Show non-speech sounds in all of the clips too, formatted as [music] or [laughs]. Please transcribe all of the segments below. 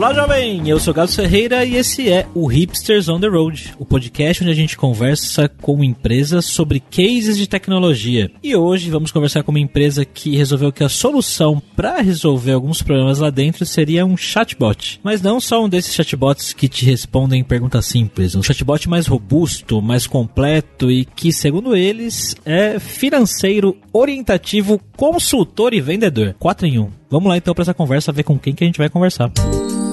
Olá, jovem! Eu sou Gado Ferreira e esse é o Hipsters on the Road, o podcast onde a gente conversa com empresas sobre cases de tecnologia. E hoje vamos conversar com uma empresa que resolveu que a solução para resolver alguns problemas lá dentro seria um chatbot. Mas não só um desses chatbots que te respondem perguntas simples, um chatbot mais robusto, mais completo e que, segundo eles, é financeiro, orientativo, consultor e vendedor. 4 em 1. Vamos lá então para essa conversa ver com quem que a gente vai conversar. E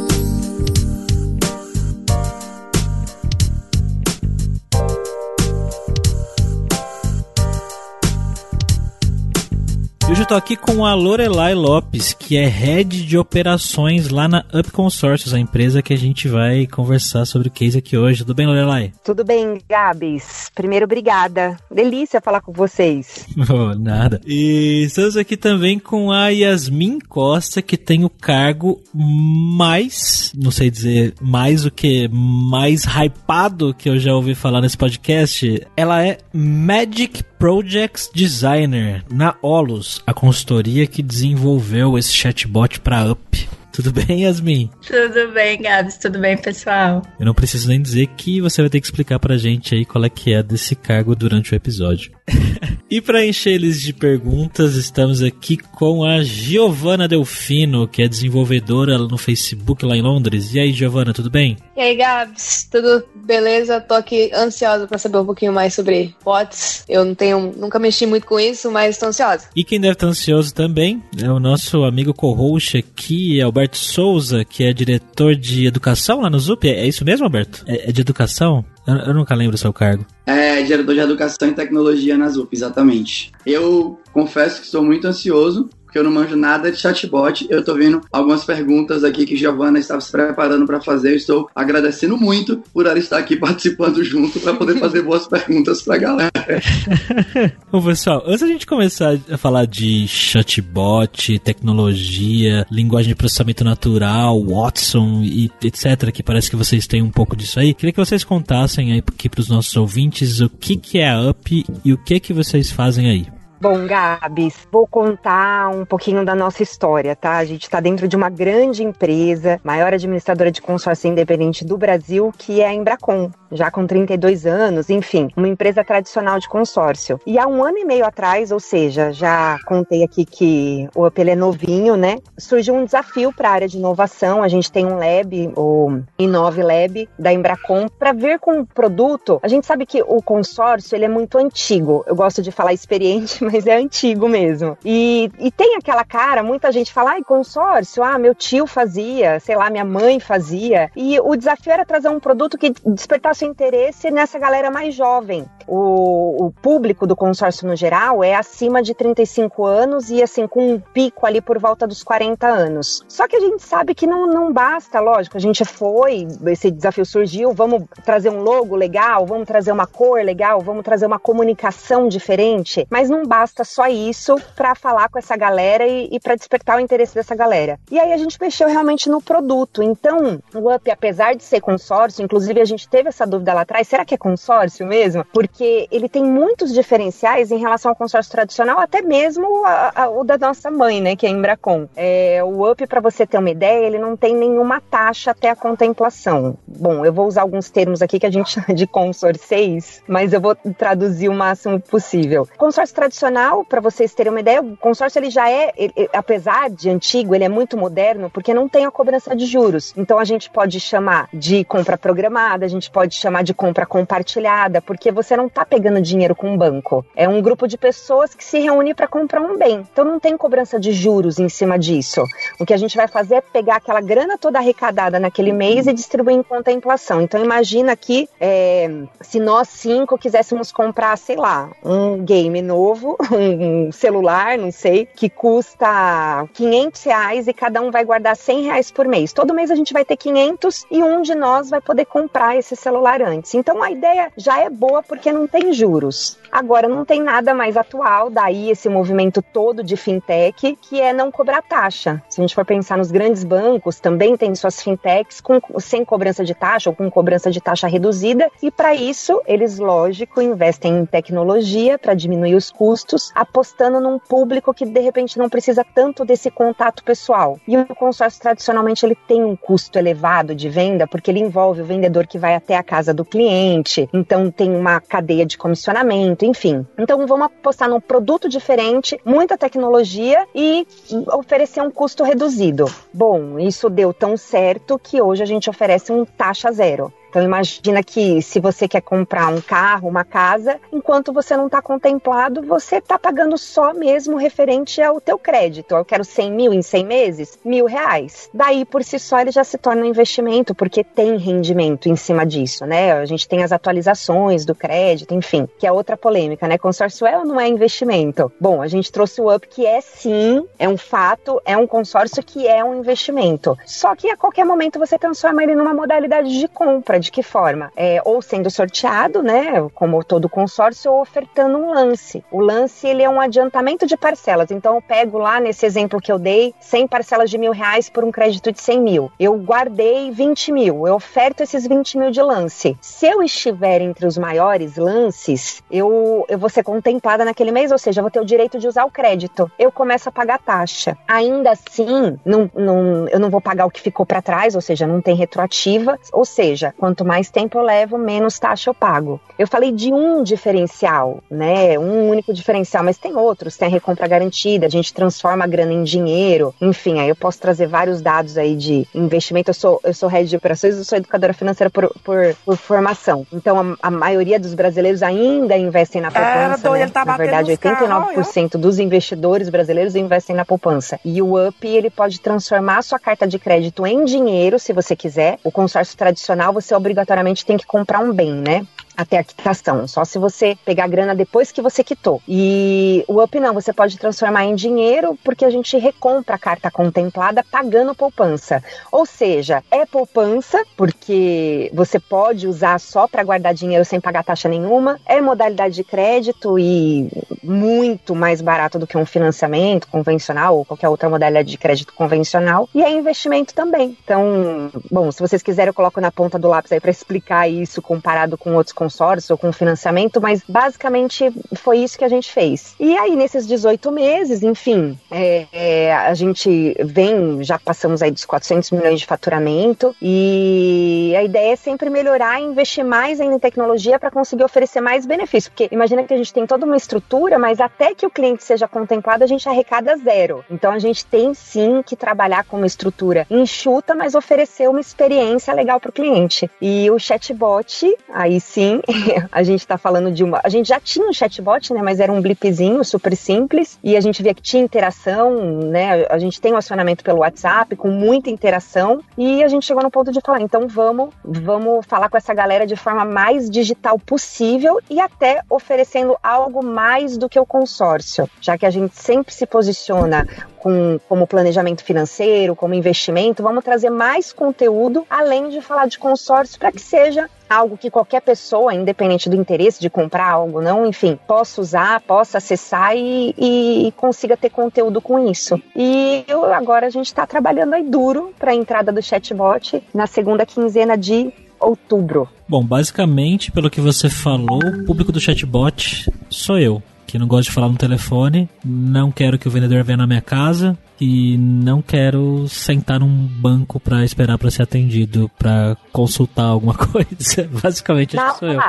hoje eu tô aqui com a Lorelai Lopes, que é head de operações lá na Up Consortios, a empresa que a gente vai conversar sobre o case aqui hoje. Tudo bem, Lorelai? Tudo bem, Gabs. Primeiro, obrigada. Delícia falar com vocês. [laughs] Oh, nada. E estamos aqui também com a Yasmin Costa, que tem o cargo mais, não sei dizer mais o que, mais hypado que eu já ouvi falar nesse podcast. Ela é Magic Projects Designer na Olus, a consultoria que desenvolveu esse chatbot para Up. Tudo bem, Yasmin? Tudo bem, Gabs. Tudo bem, pessoal? Eu não preciso nem dizer que você vai ter que explicar pra gente aí qual é que é desse cargo durante o episódio. [laughs] e para encher eles de perguntas, estamos aqui com a Giovana Delfino, que é desenvolvedora no Facebook lá em Londres. E aí, Giovana, tudo bem? E aí, Gabs, tudo beleza? Tô aqui ansiosa para saber um pouquinho mais sobre bots. Eu não tenho, nunca mexi muito com isso, mas tô ansiosa. E quem deve estar ansioso também é o nosso amigo co-host aqui, Alberto Souza, que é diretor de educação lá no ZUP. É isso mesmo, Alberto? É, é de educação? Eu, eu, nunca lembro o seu cargo. É, diretor de educação e tecnologia na ZUP, exatamente. Eu confesso que estou muito ansioso porque eu não manjo nada de chatbot. Eu tô vendo algumas perguntas aqui que Giovana estava se preparando para fazer. Eu estou agradecendo muito por ela estar aqui [laughs] participando junto para poder fazer boas perguntas para a galera. [laughs] Bom, pessoal, antes da gente começar a falar de chatbot, tecnologia, linguagem de processamento natural, Watson e etc, que parece que vocês têm um pouco disso aí, queria que vocês contassem aí aqui para os nossos ouvintes o que, que é a UP e o que, que vocês fazem aí. Bom, Gabs, vou contar um pouquinho da nossa história, tá? A gente está dentro de uma grande empresa, maior administradora de consórcio independente do Brasil, que é a Embracon, já com 32 anos, enfim, uma empresa tradicional de consórcio. E há um ano e meio atrás, ou seja, já contei aqui que o Up é novinho, né? Surgiu um desafio para a área de inovação. A gente tem um lab, o Inove Lab da Embracon, para ver com o produto. A gente sabe que o consórcio ele é muito antigo. Eu gosto de falar experiente, [laughs] mas é antigo mesmo. E, e tem aquela cara, muita gente fala, ai, consórcio, ah, meu tio fazia, sei lá, minha mãe fazia. E o desafio era trazer um produto que despertasse interesse nessa galera mais jovem. O, o, público do consórcio no geral é acima de 35 anos e assim com um pico ali por volta dos 40 anos. Só que a gente sabe que não, não basta, lógico, a gente foi, esse desafio surgiu, vamos trazer um logo legal, vamos trazer uma cor legal, vamos trazer uma comunicação diferente, mas não basta só isso para falar com essa galera e, e para despertar o interesse dessa galera. E aí a gente mexeu realmente no produto. Então, o Up, apesar de ser consórcio, inclusive a gente teve essa dúvida lá atrás, será que é consórcio mesmo? Porque ele tem muitos diferenciais em relação ao consórcio tradicional, até mesmo a, a, o da nossa mãe, né, que é a Embracon. É, o UP, para você ter uma ideia, ele não tem nenhuma taxa até a contemplação. Bom, eu vou usar alguns termos aqui que a gente [laughs] chama de consorceis, mas eu vou traduzir o máximo possível. Consórcio tradicional, para vocês terem uma ideia, o consórcio ele já é, ele, apesar de antigo, ele é muito moderno porque não tem a cobrança de juros. Então a gente pode chamar de compra programada, a gente pode chamar de compra compartilhada, porque você não está pegando dinheiro com um banco. É um grupo de pessoas que se reúne para comprar um bem. Então não tem cobrança de juros em cima disso. O que a gente vai fazer é pegar aquela grana toda arrecadada naquele mês e distribuir em contemplação. Então imagina que é, se nós cinco quiséssemos comprar, sei lá, um game novo, [laughs] um celular, não sei, que custa 500 reais e cada um vai guardar 100 reais por mês. Todo mês a gente vai ter 500 e um de nós vai poder comprar esse celular antes. Então a ideia já é boa porque não tem juros. Agora não tem nada mais atual, daí esse movimento todo de fintech, que é não cobrar taxa. Se a gente for pensar nos grandes bancos, também tem suas fintechs com, sem cobrança de taxa ou com cobrança de taxa reduzida, e para isso eles, lógico, investem em tecnologia para diminuir os custos, apostando num público que de repente não precisa tanto desse contato pessoal. E o consórcio tradicionalmente ele tem um custo elevado de venda porque ele envolve o vendedor que vai até a casa do cliente, então tem uma cadeia de comissionamento, enfim. Então vamos apostar num produto diferente, muita tecnologia e oferecer um custo reduzido. Bom, isso deu tão certo que hoje a gente oferece um taxa zero. Então imagina que se você quer comprar um carro, uma casa, enquanto você não está contemplado, você está pagando só mesmo referente ao teu crédito. Eu quero 100 mil em 100 meses, mil reais. Daí por si só ele já se torna um investimento porque tem rendimento em cima disso, né? A gente tem as atualizações do crédito, enfim, que é outra polêmica, né? Consórcio é ou não é investimento? Bom, a gente trouxe o up que é sim, é um fato, é um consórcio que é um investimento. Só que a qualquer momento você transforma ele numa modalidade de compra de que forma? É, ou sendo sorteado, né, como todo consórcio, ou ofertando um lance. O lance ele é um adiantamento de parcelas. Então eu pego lá nesse exemplo que eu dei, 100 parcelas de mil reais por um crédito de 100 mil. Eu guardei 20 mil, eu oferto esses 20 mil de lance. Se eu estiver entre os maiores lances, eu, eu vou ser contemplada naquele mês, ou seja, eu vou ter o direito de usar o crédito. Eu começo a pagar taxa. Ainda assim, não, não, eu não vou pagar o que ficou para trás, ou seja, não tem retroativa. Ou seja, quanto mais tempo eu levo, menos taxa eu pago. Eu falei de um diferencial, né? Um único diferencial, mas tem outros. Tem a recompra garantida, a gente transforma a grana em dinheiro. Enfim, aí eu posso trazer vários dados aí de investimento. Eu sou, eu sou head de operações, eu sou educadora financeira por, por, por formação. Então, a, a, maioria dos brasileiros ainda investem na poupança. É, né? Tá na verdade, 89% dos investidores brasileiros investem na poupança. E o UP, ele pode transformar a sua carta de crédito em dinheiro, se você quiser. O consórcio tradicional, você obrigatoriamente tem que comprar um bem, né? Até a quitação, só se você pegar a grana depois que você quitou. E o UP não, você pode transformar em dinheiro porque a gente recompra a carta contemplada pagando poupança. Ou seja, é poupança porque você pode usar só para guardar dinheiro sem pagar taxa nenhuma, é modalidade de crédito e muito mais barato do que um financiamento convencional ou qualquer outra modalidade de crédito convencional e é investimento também. Então, bom, se vocês quiserem eu coloco na ponta do lápis aí para explicar isso comparado com outros consórcio ou com financiamento, mas basicamente foi isso que a gente fez. E aí, nesses 18 meses, enfim, é, é, a gente vem, já passamos aí dos 400 milhões de faturamento e a ideia é sempre melhorar e investir mais em tecnologia para conseguir oferecer mais benefícios, porque imagina que a gente tem toda uma estrutura, mas até que o cliente seja contemplado, a gente arrecada zero. Então a gente tem sim que trabalhar com uma estrutura enxuta, mas oferecer uma experiência legal para o cliente. E o chatbot, aí sim, [laughs] a gente está falando de uma. A gente já tinha um chatbot, né? Mas era um blipzinho super simples e a gente via que tinha interação, né? A gente tem um acionamento pelo WhatsApp com muita interação e a gente chegou no ponto de falar, então vamos, vamos falar com essa galera de forma mais digital possível e até oferecendo algo mais do que o consórcio, já que a gente sempre se posiciona com, como planejamento financeiro, como investimento, vamos trazer mais conteúdo além de falar de consórcio para que seja algo que qualquer pessoa, independente do interesse de comprar algo, não, enfim, possa usar, possa acessar e, e consiga ter conteúdo com isso. E eu, agora a gente está trabalhando aí duro para a entrada do chatbot na segunda quinzena de outubro. Bom, basicamente, pelo que você falou, o público do chatbot sou eu que não gosto de falar no telefone, não quero que o vendedor venha na minha casa, e não quero sentar num banco para esperar para ser atendido, para consultar alguma [laughs] coisa. Basicamente, acho que sou eu.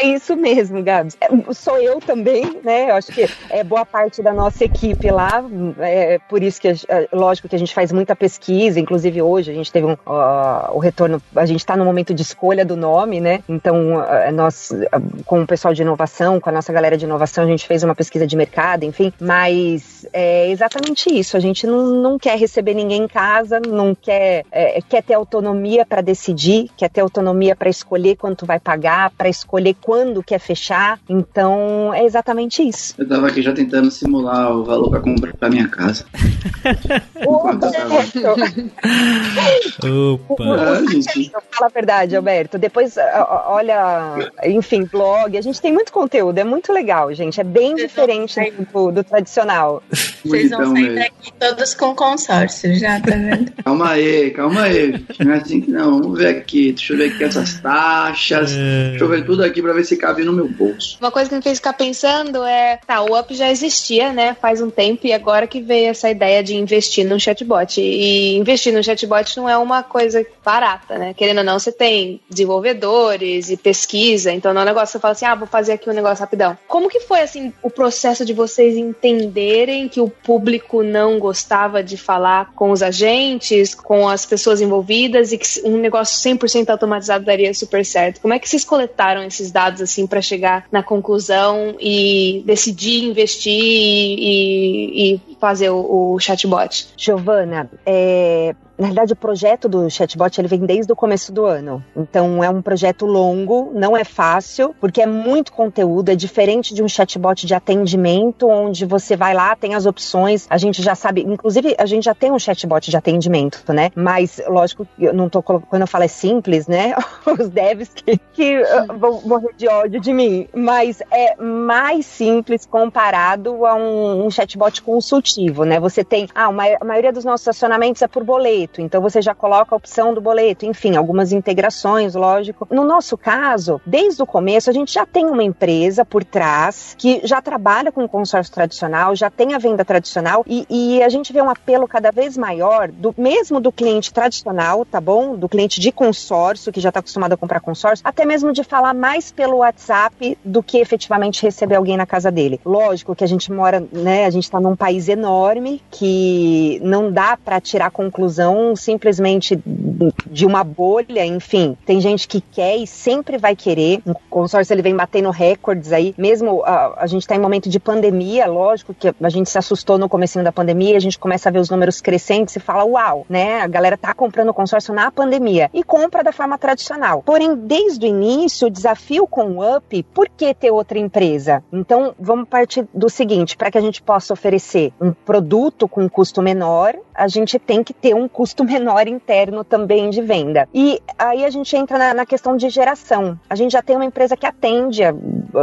É isso mesmo, Gabs. É, sou eu também, né? Eu acho que é boa parte da nossa equipe lá. É por isso que, é, lógico, que a gente faz muita pesquisa. Inclusive hoje a gente teve um, uh, o retorno. A gente está no momento de escolha do nome, né? Então uh, nós, uh, com o pessoal de inovação, com a nossa galera de inovação, a gente fez uma pesquisa de mercado, enfim. Mas é exatamente isso. A gente não, não quer receber ninguém em casa, não quer, é, quer ter autonomia para decidir, quer ter autonomia para escolher quanto vai pagar, para escolher quando quer fechar. Então, é exatamente isso. Eu tava aqui já tentando simular o valor para comprar minha casa. [laughs] Opa! Opa! gente. Fala a verdade, Alberto. Depois, olha, enfim, blog. A gente tem muito conteúdo, é muito legal, gente. É bem Vocês diferente do, do, tradicional. Vocês vão sair daqui todos com consórcio, já, tá vendo? [laughs] calma aí, calma aí. Não é assim que não. Vamos ver aqui. Deixa eu ver aqui essas taxas. É... Deixa eu ver tudo aqui pra ver se cabe no meu bolso. Uma coisa que me fez ficar pensando é, tá, o Up já existia, né, faz um tempo, e agora que veio essa ideia de investir no chatbot. E investir no chatbot não é uma coisa barata, né? Querendo ou não, você tem desenvolvedores e pesquisa, então não é um negócio que você fala assim, ah, vou fazer aqui um negócio rapidão. Como que foi, assim, o processo de vocês entenderem que o público não gostava de falar com os agentes, com as pessoas envolvidas e que um negócio 100% automatizado daria super certo? Como é que vocês coletaram esses dados, assim, para chegar na conclusão e decidir investir e, e fazer o, o chatbot? Giovana, é, na verdade, o projeto do chatbot ele vem desde o começo do ano. Então, é um projeto longo, não é fácil, porque é muito conteúdo, é diferente de um chatbot de atendimento, onde você vai lá, tem as opções, a gente já sabe, inclusive, a gente já tem um chatbot de atendimento, né? Mas, lógico, eu não tô quando eu falo é simples, né? [laughs] Os devs que, que uh, vão morrer de ódio de mim, mas é mais simples comparado a um, um chatbot consultivo, né? Você tem, ah, uma, a maioria dos nossos acionamentos é por boleto boleto, então você já coloca a opção do boleto, enfim, algumas integrações, lógico. No nosso caso, desde o começo, a gente já tem uma empresa por trás que já trabalha com o consórcio tradicional, já tem a venda tradicional e, e a gente vê um apelo cada vez maior, do mesmo do cliente tradicional, tá bom? Do cliente de consórcio, que já está acostumado a comprar consórcio, até mesmo de falar mais pelo WhatsApp do que efetivamente receber alguém na casa dele. Lógico que a gente mora, né? A gente está num país enorme que não dá para tirar conclusão simplesmente de uma bolha, enfim. Tem gente que quer e sempre vai querer. O consórcio ele vem batendo recordes aí, mesmo a, a gente está em momento de pandemia, lógico que a gente se assustou no começo da pandemia, a gente começa a ver os números crescentes e fala, uau, né? A galera tá comprando o consórcio na pandemia e compra da forma tradicional. Porém, desde o início, o desafio com o UP, por que ter outra empresa? Então, vamos partir do seguinte, para que a gente possa oferecer um produto com custo menor, a gente tem que ter um custo [laughs] menor interno também de venda. E aí a gente entra na, na questão de geração. A gente já tem uma empresa que atende,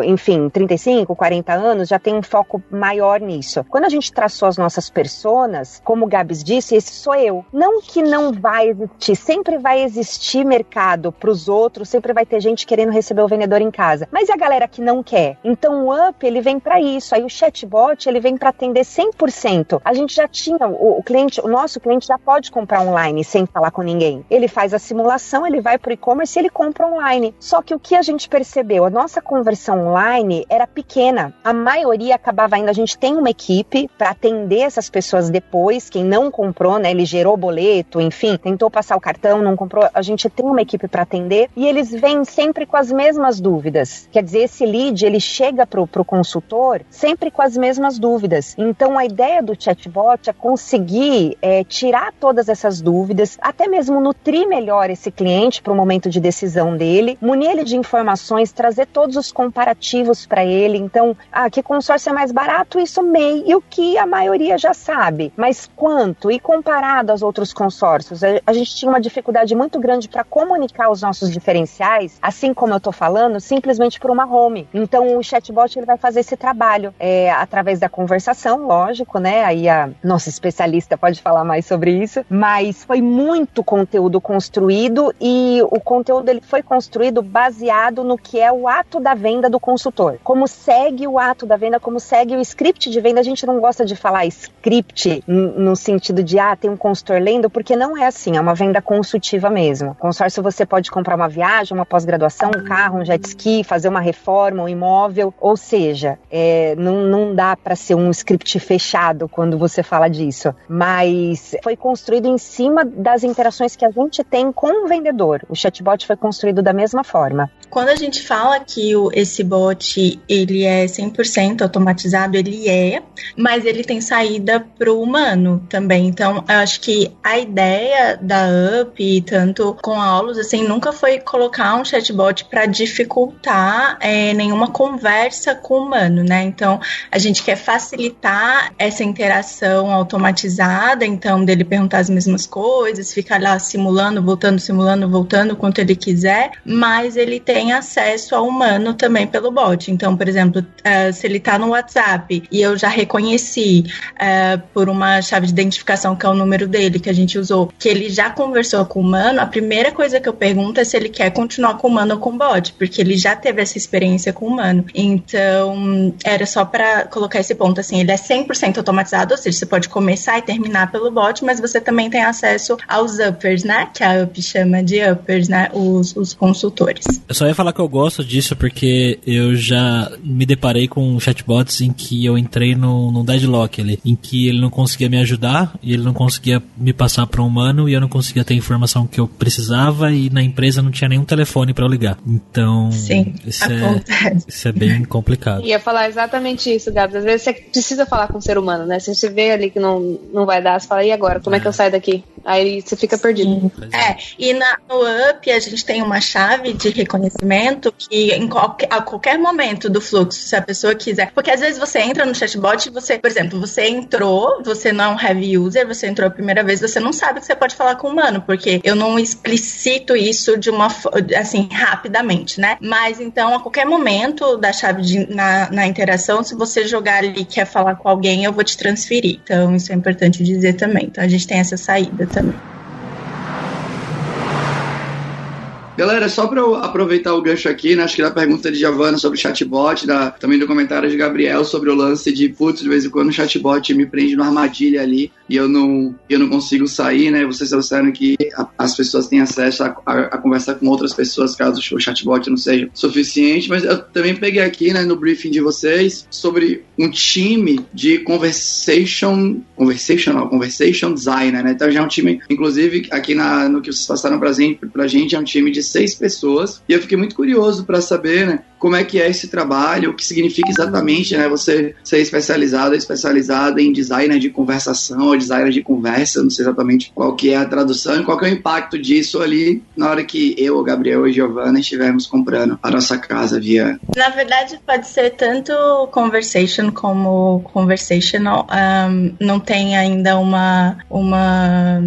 enfim, 35, 40 anos, já tem um foco maior nisso. Quando a gente traçou as nossas personas, como o Gabs disse, esse sou eu. Não que não vai existir, sempre vai existir mercado para os outros, sempre vai ter gente querendo receber o vendedor em casa. Mas e a galera que não quer? Então o Up, ele vem para isso. Aí o chatbot, ele vem para atender 100%. A gente já tinha, o, o cliente, o nosso cliente já pode comprar online sem falar com ninguém. Ele faz a simulação, ele vai para o e-commerce e ele compra online. Só que o que a gente percebeu, a nossa conversão online era pequena. A maioria acabava indo, a gente tem uma equipe para atender essas pessoas depois, quem não comprou, né, ele gerou boleto, enfim, tentou passar o cartão, não comprou, a gente tem uma equipe para atender e eles vêm sempre com as mesmas dúvidas. Quer dizer, esse lead, ele chega pro, pro consultor sempre com as mesmas dúvidas. Então a ideia do chatbot é conseguir é, tirar todas essas dúvidas, até mesmo nutrir melhor esse cliente para o momento de decisão dele, munir ele de informações, trazer todos os comparativos para ele. Então, ah, que consórcio é mais barato? Isso MEI, e o que a maioria já sabe. Mas quanto? E comparado aos outros consórcios? A, a gente tinha uma dificuldade muito grande para comunicar os nossos diferenciais, assim como eu estou falando, simplesmente por uma home. Então, o chatbot ele vai fazer esse trabalho é, através da conversação, lógico, né? Aí a nossa especialista pode falar mais sobre isso, mas foi muito conteúdo construído e o conteúdo ele foi construído baseado no que é o ato da venda do consultor. Como segue o ato da venda, como segue o script de venda. A gente não gosta de falar script no sentido de ah, tem um consultor lendo, porque não é assim, é uma venda consultiva mesmo. Consórcio você pode comprar uma viagem, uma pós-graduação, um carro, um jet ski, fazer uma reforma, um imóvel, ou seja, é, não, não dá para ser um script fechado quando você fala disso. Mas foi construído em cima das interações que a gente tem com o vendedor. O chatbot foi construído da mesma forma. Quando a gente fala que o, esse bot ele é 100% automatizado, ele é, mas ele tem saída para o humano também. Então, eu acho que a ideia da UP, tanto com a Olus, assim, nunca foi colocar um chatbot para dificultar é, nenhuma conversa com o humano, né? Então, a gente quer facilitar essa interação automatizada, então, dele perguntar as mesmas coisas, ficar lá simulando, voltando, simulando, voltando, quanto ele quiser, mas ele tem acesso ao humano também pelo bot. Então, por exemplo, uh, se ele está no WhatsApp e eu já reconheci uh, por uma chave de identificação que é o número dele que a gente usou, que ele já conversou com o humano, a primeira coisa que eu pergunto é se ele quer continuar com o humano ou com o bot, porque ele já teve essa experiência com o humano. Então, era só para colocar esse ponto assim, ele é 100% automatizado, ou seja, você pode começar e terminar pelo bot, mas você também tem acesso aos uppers, né? Que a UP chama de uppers, né? Os, os consultores. Eu só ia falar que eu gosto disso porque eu já me deparei com chatbots em que eu entrei no, no deadlock ali, em que ele não conseguia me ajudar e ele não conseguia me passar para um humano e eu não conseguia ter a informação que eu precisava e na empresa não tinha nenhum telefone para eu ligar. Então, Sim, isso, é, isso é bem complicado. Ia falar exatamente isso, Gabs. Às vezes você precisa falar com o ser humano, né? Se você vê ali que não, não vai dar, você fala, e agora? Como é, é que eu saio daqui? Aí você fica perdido. É, e na, no UP a gente tem uma chave de reconhecimento que em qualquer, a qualquer momento do fluxo, se a pessoa quiser. Porque às vezes você entra no chatbot e você, por exemplo, você entrou, você não é um heavy user, você entrou a primeira vez, você não sabe que você pode falar com o humano, porque eu não explicito isso de uma assim, rapidamente, né? Mas então, a qualquer momento da chave de, na, na interação, se você jogar ali e quer falar com alguém, eu vou te transferir. Então, isso é importante dizer também. Então, a gente tem essa saída também. Galera, só para eu aproveitar o gancho aqui, né, acho que da pergunta de Giovana sobre chatbot, da, também do comentário de Gabriel sobre o lance de, putz, de vez em quando o chatbot me prende numa armadilha ali e eu não, eu não consigo sair, né? Vocês disseram que a, as pessoas têm acesso a, a, a, conversar com outras pessoas caso o chatbot não seja suficiente, mas eu também peguei aqui, né, no briefing de vocês sobre um time de conversation, conversational, conversation designer, né? Então já é um time, inclusive aqui na, no que vocês passaram pra gente, pra gente é um time de seis pessoas. E eu fiquei muito curioso para saber, né, como é que é esse trabalho, o que significa exatamente, né, você ser especializado, especializada em designer de conversação ou designer de conversa, não sei exatamente qual que é a tradução e qual que é o impacto disso ali na hora que eu, o Gabriel e Giovanna estivermos comprando a nossa casa via... Na verdade, pode ser tanto conversation como conversational. Um, não tem ainda uma, uma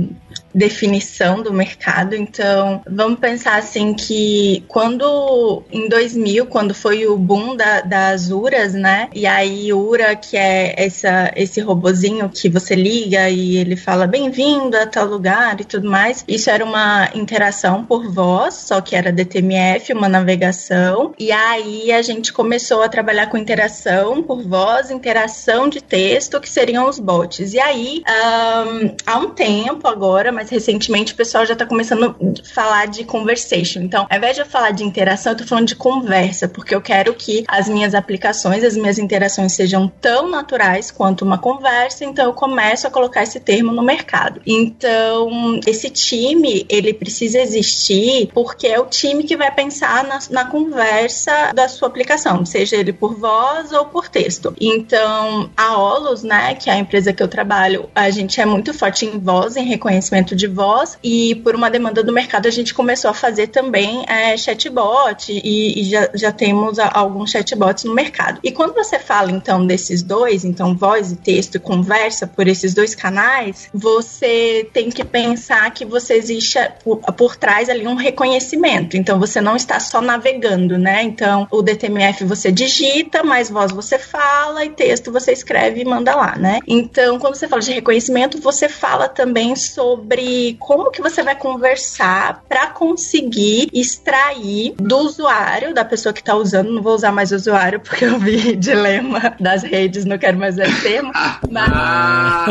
definição do mercado. Então, vamos pensar assim que quando em 2000, quando foi o boom da, das URAs, né? E aí URA, que é essa, esse robozinho que você liga e ele fala bem-vindo a tal lugar e tudo mais. Isso era uma interação por voz, só que era DTMF, uma navegação. E aí a gente começou a trabalhar com interação por voz, interação de texto, que seriam os bots. E aí, um, há um tempo agora, mas recentemente o pessoal já está começando a falar de conversation. Então, ao invés de eu falar de interação, eu tô falando de conversa, porque eu quero que as minhas aplicações, as minhas interações sejam tão naturais quanto uma conversa, então eu começo a colocar esse termo no mercado. Então, esse time, ele precisa existir porque é o time que vai pensar na, na conversa da sua aplicação, seja ele por voz ou por texto. Então, a Olus, né, que é a empresa que eu trabalho, a gente é muito forte em voz, em reconhecimento de voz e por uma demanda do mercado a gente começou a fazer também é, chatbot e, e já, já temos a, alguns chatbots no mercado. E quando você fala então desses dois, então voz e texto e conversa por esses dois canais, você tem que pensar que você existe por, por trás ali um reconhecimento. Então você não está só navegando, né? Então o DTMF você digita, mas voz você fala e texto você escreve e manda lá, né? Então quando você fala de reconhecimento, você fala também sobre sobre como que você vai conversar para conseguir extrair do usuário, da pessoa que está usando, não vou usar mais usuário porque eu vi [laughs] dilema das redes, não quero mais esse termo, [laughs] mas... Ah,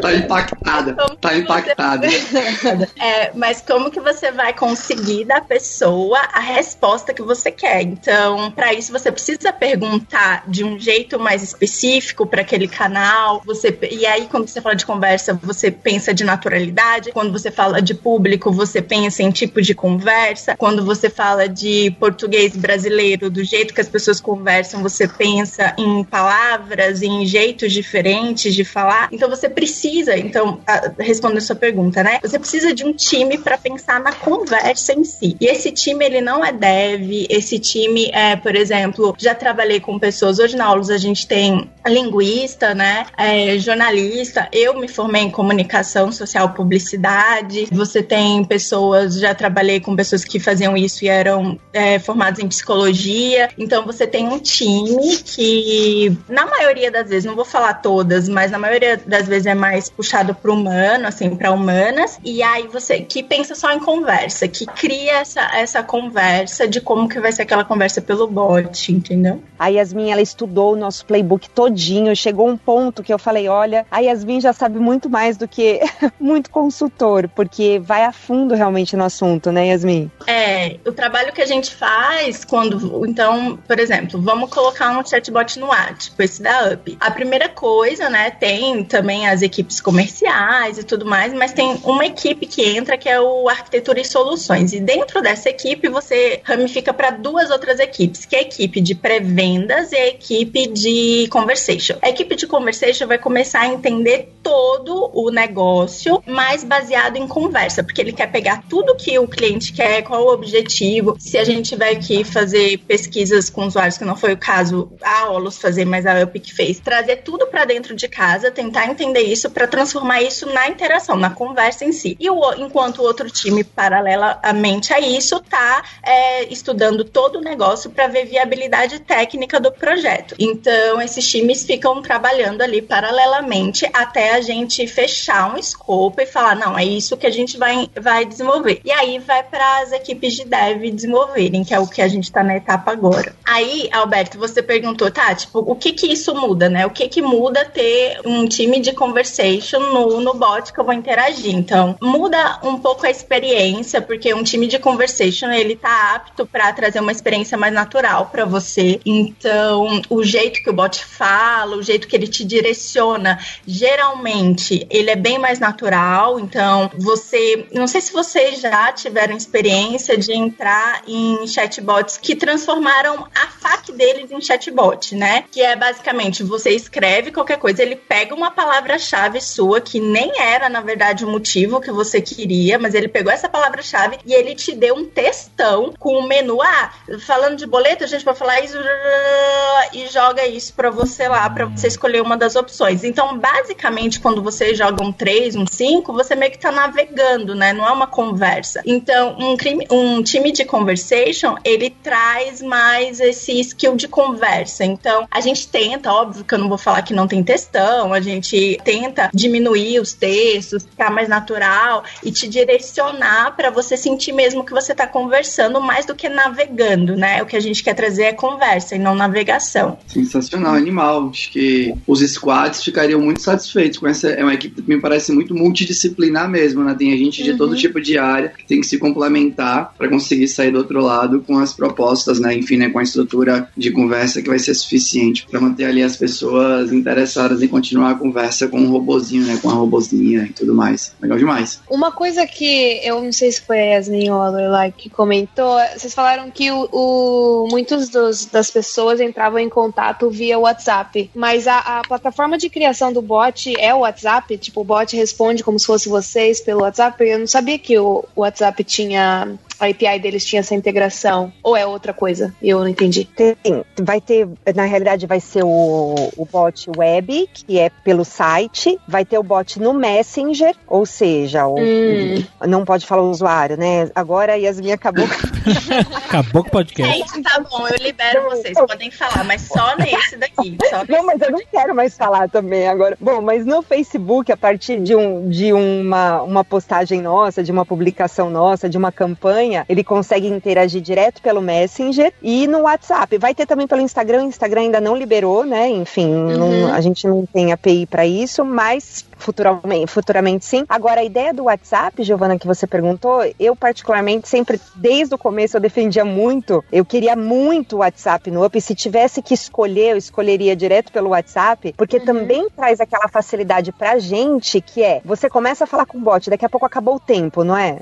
tá impactada, tá impactada. [laughs] é, mas como que você vai conseguir da pessoa a resposta que você quer? Então, para isso você precisa perguntar de um jeito mais específico para aquele canal, você e aí quando você fala de conversa, você pensa de naturalidade publicidade. Quando você fala de público, você pensa em tipo de conversa. Quando você fala de português brasileiro, do jeito que as pessoas conversam, você pensa em palavras, em jeitos diferentes de falar. Então você precisa, então, respondendo sua pergunta, né? Você precisa de um time para pensar na conversa em si. E esse time ele não é dev, esse time é, por exemplo, já trabalhei com pessoas, hoje na Aulus a gente tem linguista, né? É, jornalista, eu me formei em comunicação social publicidade. Você tem pessoas, já trabalhei com pessoas que faziam isso e eram é, formadas em psicologia. Então você tem um time que, na maioria das vezes, não vou falar todas, mas na maioria das vezes é mais puxado para humano, assim, para humanas. E aí você que pensa só em conversa, que cria essa, essa conversa de como que vai ser aquela conversa pelo bot, entendeu? A Yasmin, ela estudou o nosso playbook todinho. Chegou um ponto que eu falei, olha, a Yasmin já sabe muito mais do que [laughs] muito consultor, porque vai a fundo realmente no assunto, né, Yasmin? É, o trabalho que a gente faz quando, então, por exemplo, vamos colocar um chatbot no ar, tipo esse da Up. A primeira coisa, né, tem também as equipes comerciais e tudo mais, mas tem uma equipe que entra que é o arquitetura e soluções. E dentro dessa equipe você ramifica para duas outras equipes, que é a equipe de pré-vendas e a equipe de conversation. A equipe de conversation vai começar a entender todo o negócio, mais baseado em conversa, porque ele quer pegar tudo que o cliente quer, qual o objetivo. Se a gente tiver que fazer pesquisas com usuários, que não foi o caso a Olus fazer, mas a Up que fez, trazer tudo para dentro de casa, tentar entender isso para transformar isso na interação, na conversa em si. E o, enquanto o outro time, paralelamente a isso, tá é, estudando todo o negócio para ver viabilidade técnica do projeto. Então, esses times ficam trabalhando ali paralelamente até a gente fechar um escopo e falar, não, é isso que a gente vai, vai desenvolver. E aí vai para as equipes de dev desenvolverem, que é o que a gente está na etapa agora. Aí, Alberto, você perguntou, tá, tipo, o que que isso muda, né? O que que muda ter um time de conversation no, no bot que eu vou interagir? Então, muda um pouco a experiência, porque um time de conversation, ele tá apto para trazer uma experiência mais natural para você. Então, o jeito que o bot fala, o jeito que ele te direciona, geralmente ele é bem mais natural. Então, você, não sei se vocês já tiveram experiência de entrar em chatbots que transformaram a FAQ deles em chatbot, né? Que é basicamente você escreve qualquer coisa, ele pega uma palavra-chave sua que nem era, na verdade, o motivo que você queria, mas ele pegou essa palavra-chave e ele te deu um textão com o menu. Ah, falando de boleto, a gente pode falar isso e joga isso para você lá, para você escolher uma das opções. Então, basicamente, quando você joga um 3, um 5, você meio que tá navegando, né? Não é uma conversa. Então, um, crime, um time de conversation, ele traz mais esse skill de conversa. Então, a gente tenta, óbvio que eu não vou falar que não tem textão, a gente tenta diminuir os textos, ficar mais natural e te direcionar para você sentir mesmo que você tá conversando mais do que navegando, né? O que a gente quer trazer é conversa e não navegação. Sensacional, animal. Acho que os squads ficariam muito satisfeitos com essa. É uma equipe que me parece muito multidisciplinar mesmo, né? Tem a gente de uhum. todo tipo de área que tem que se complementar para conseguir sair do outro lado com as propostas, né? Enfim, né? com a estrutura de conversa que vai ser suficiente para manter ali as pessoas interessadas em continuar a conversa com um robozinho, né? Com a robozinha e tudo mais. Legal demais. Uma coisa que eu não sei se foi a Yasmin Waller lá que comentou, vocês falaram que o, o muitos dos, das pessoas entravam em contato via WhatsApp, mas a, a plataforma de criação do bot é o WhatsApp? Tipo, o bot responde como se fosse vocês pelo WhatsApp? Eu não sabia que o WhatsApp tinha a API deles tinha essa integração? Ou é outra coisa? Eu não entendi. Tem, vai ter, na realidade, vai ser o, o bot web, que é pelo site, vai ter o bot no Messenger, ou seja, o, hum. não pode falar o usuário, né? Agora a Yasmin acabou. [laughs] acabou com o podcast. Gente, tá bom, eu libero vocês, podem falar, mas só nesse daqui. Só nesse não, mas eu não quero mais falar também agora. Bom, mas no Facebook, a partir de, um, de uma, uma postagem nossa, de uma publicação nossa, de uma campanha, ele consegue interagir direto pelo Messenger e no WhatsApp. Vai ter também pelo Instagram, o Instagram ainda não liberou, né? Enfim, uhum. não, a gente não tem API para isso, mas futuramente, futuramente sim. Agora, a ideia do WhatsApp, Giovana, que você perguntou, eu particularmente sempre, desde o começo, eu defendia muito, eu queria muito o WhatsApp no Up. Se tivesse que escolher, eu escolheria direto pelo WhatsApp, porque uhum. também traz aquela facilidade pra gente, que é, você começa a falar com o bot, daqui a pouco acabou o tempo, não é?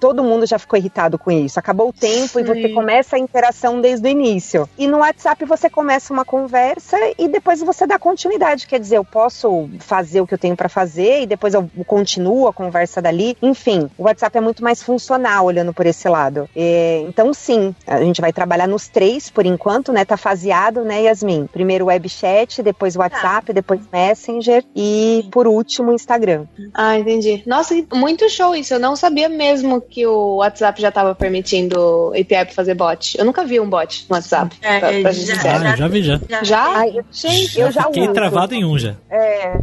Todo mundo já ficou irritado com isso. Acabou o tempo sim. e você começa a interação desde o início. E no WhatsApp você começa uma conversa e depois você dá continuidade. Quer dizer, eu posso fazer o que eu tenho para fazer e depois eu continuo a conversa dali. Enfim, o WhatsApp é muito mais funcional olhando por esse lado. E, então, sim, a gente vai trabalhar nos três por enquanto, né? Tá faseado, né, Yasmin? Primeiro web chat, depois WhatsApp, ah. depois Messenger e, por último, Instagram. Ah, entendi. Nossa, muito show isso. Eu não sabia mesmo que o WhatsApp já estava permitindo API para fazer bot. Eu nunca vi um bot no WhatsApp. É, pra, pra já, já, já, vi já. Já? já? Ai, gente, eu já Fiquei uso. travado em um já. É.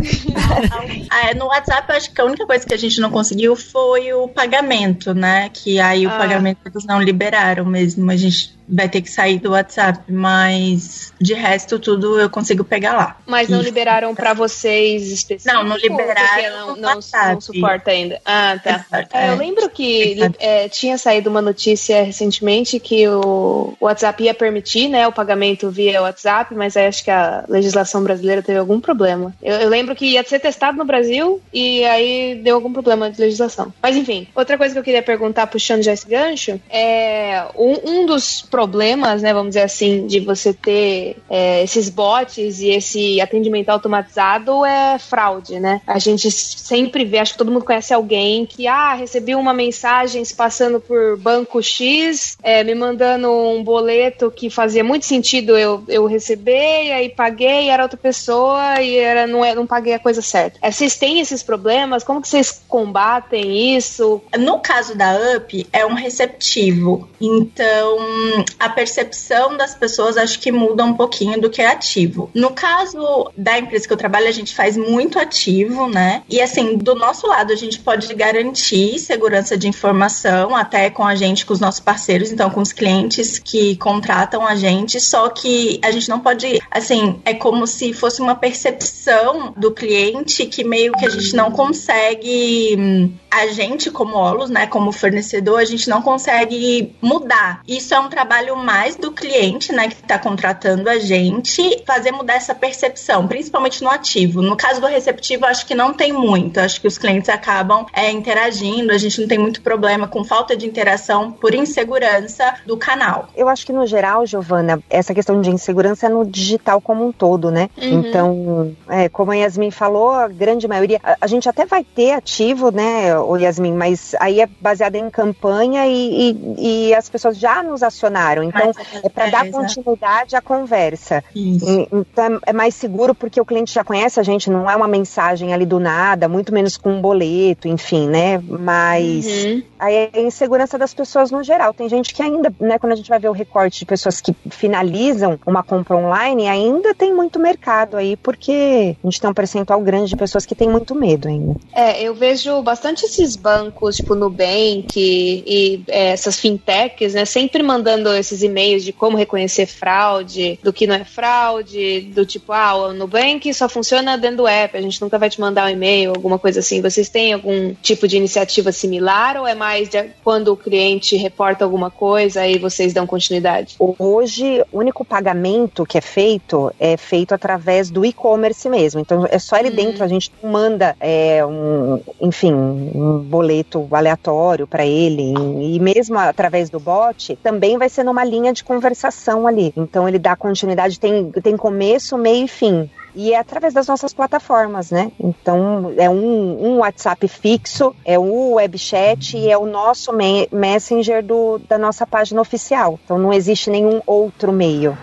ah, [laughs] é. No WhatsApp, eu acho que a única coisa que a gente não conseguiu foi o pagamento, né? Que aí o ah. pagamento eles não liberaram mesmo. A gente vai ter que sair do WhatsApp, mas de resto tudo eu consigo pegar lá. Mas não e... liberaram para vocês específicos? Não, não liberaram. Não, não, não, suporta ainda. Ah, tá. É, eu é. lembro que é, tinha saído uma notícia recentemente que o WhatsApp ia permitir, né, o pagamento via WhatsApp, mas acho que a legislação brasileira teve algum problema. Eu, eu lembro que ia ser testado no Brasil e aí deu algum problema de legislação. Mas enfim, outra coisa que eu queria perguntar, puxando já esse gancho, é um, um dos problemas, né, vamos dizer assim, de você ter é, esses bots e esse atendimento automatizado é fraude, né? A gente sempre vê, acho que todo mundo conhece alguém que, ah, recebi uma mensagem se passando por banco X, é, me mandando um boleto que fazia muito sentido eu, eu receber, e aí paguei, era outra pessoa e era, não, é, não paguei a coisa certa. É, vocês têm esses problemas? Como que vocês combatem isso? No caso da UP, é um receptivo. Então, a percepção das pessoas acho que muda um pouquinho do que é ativo. No caso da empresa que eu trabalho, a gente faz muito ativo, né? E assim, do nosso lado, a gente pode garantir segurança de informação até com a gente, com os nossos parceiros, então com os clientes que contratam a gente, só que a gente não pode, assim, é como se fosse uma percepção do cliente que meio que a gente não consegue, a gente como Olus, né, como fornecedor, a gente não consegue mudar. Isso é um trabalho trabalho mais do cliente, né, que está contratando a gente, fazer mudar essa percepção, principalmente no ativo. No caso do receptivo, acho que não tem muito. Acho que os clientes acabam é, interagindo, a gente não tem muito problema com falta de interação por insegurança do canal. Eu acho que no geral, Giovana, essa questão de insegurança é no digital como um todo, né? Uhum. Então, é, como a Yasmin falou, a grande maioria, a, a, gente até vai ter ativo, né, o Yasmin, mas aí é baseado em campanha e, e, e as pessoas já nos acionaram então, é para dar continuidade à conversa. Isso. Então, é mais seguro porque o cliente já conhece a gente, não é uma mensagem ali do nada, muito menos com um boleto, enfim, né? Mas uhum. aí é a insegurança das pessoas no geral. Tem gente que ainda, né, quando a gente vai ver o recorte de pessoas que finalizam uma compra online, ainda tem muito mercado aí, porque a gente tem um percentual grande de pessoas que tem muito medo ainda. É, eu vejo bastante esses bancos, tipo Nubank e, e é, essas fintechs, né, sempre mandando esses e-mails de como reconhecer fraude, do que não é fraude, do tipo, ah, o Nubank só funciona dentro do app, a gente nunca vai te mandar um e-mail, alguma coisa assim. Vocês têm algum tipo de iniciativa similar ou é mais de quando o cliente reporta alguma coisa e vocês dão continuidade? Hoje, o único pagamento que é feito é feito através do e-commerce mesmo. Então, é só ele hum. dentro, a gente manda, é, um, enfim, um boleto aleatório para ele. E mesmo através do bot, também vai ser numa linha de conversação ali. Então ele dá continuidade, tem, tem começo, meio e fim e é através das nossas plataformas, né? Então é um, um WhatsApp fixo, é o webchat e é o nosso me messenger do, da nossa página oficial. Então não existe nenhum outro meio.